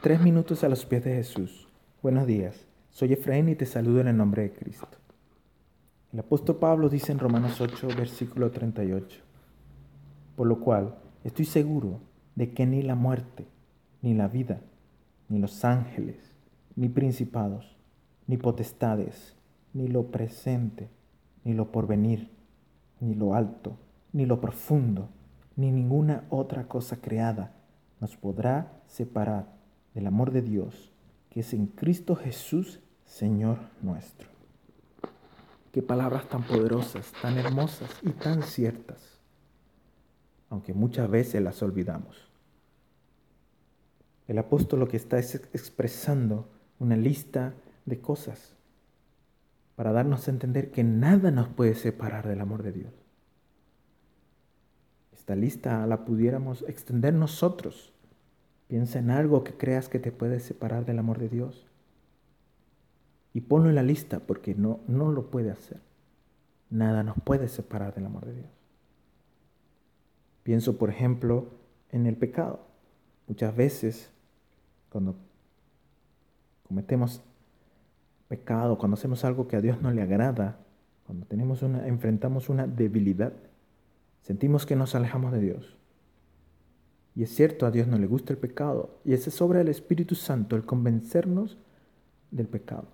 Tres minutos a los pies de Jesús. Buenos días. Soy Efraín y te saludo en el nombre de Cristo. El apóstol Pablo dice en Romanos 8, versículo 38, por lo cual estoy seguro de que ni la muerte, ni la vida, ni los ángeles, ni principados, ni potestades, ni lo presente, ni lo porvenir, ni lo alto, ni lo profundo, ni ninguna otra cosa creada nos podrá separar del amor de Dios que es en Cristo Jesús, Señor nuestro. Qué palabras tan poderosas, tan hermosas y tan ciertas, aunque muchas veces las olvidamos. El apóstol lo que está es expresando una lista de cosas para darnos a entender que nada nos puede separar del amor de Dios. Esta lista la pudiéramos extender nosotros Piensa en algo que creas que te puede separar del amor de Dios. Y ponlo en la lista porque no, no lo puede hacer. Nada nos puede separar del amor de Dios. Pienso, por ejemplo, en el pecado. Muchas veces, cuando cometemos pecado, cuando hacemos algo que a Dios no le agrada, cuando tenemos una, enfrentamos una debilidad, sentimos que nos alejamos de Dios. Y es cierto, a Dios no le gusta el pecado. Y ese es sobre el Espíritu Santo, el convencernos del pecado.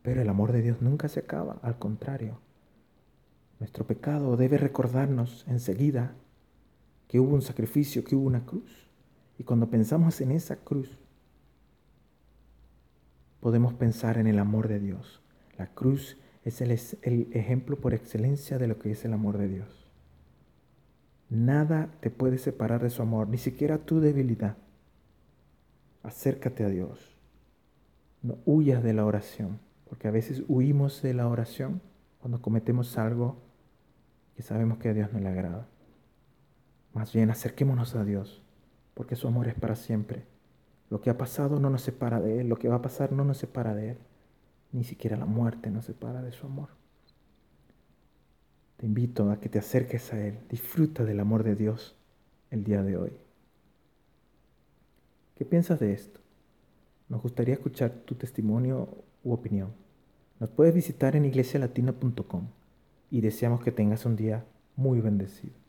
Pero el amor de Dios nunca se acaba, al contrario. Nuestro pecado debe recordarnos enseguida que hubo un sacrificio, que hubo una cruz. Y cuando pensamos en esa cruz, podemos pensar en el amor de Dios. La cruz es el ejemplo por excelencia de lo que es el amor de Dios. Nada te puede separar de su amor, ni siquiera tu debilidad. Acércate a Dios. No huyas de la oración, porque a veces huimos de la oración cuando cometemos algo que sabemos que a Dios no le agrada. Más bien acerquémonos a Dios, porque su amor es para siempre. Lo que ha pasado no nos separa de Él, lo que va a pasar no nos separa de Él. Ni siquiera la muerte nos separa de su amor. Invito a que te acerques a Él. Disfruta del amor de Dios el día de hoy. ¿Qué piensas de esto? Nos gustaría escuchar tu testimonio u opinión. Nos puedes visitar en iglesialatina.com y deseamos que tengas un día muy bendecido.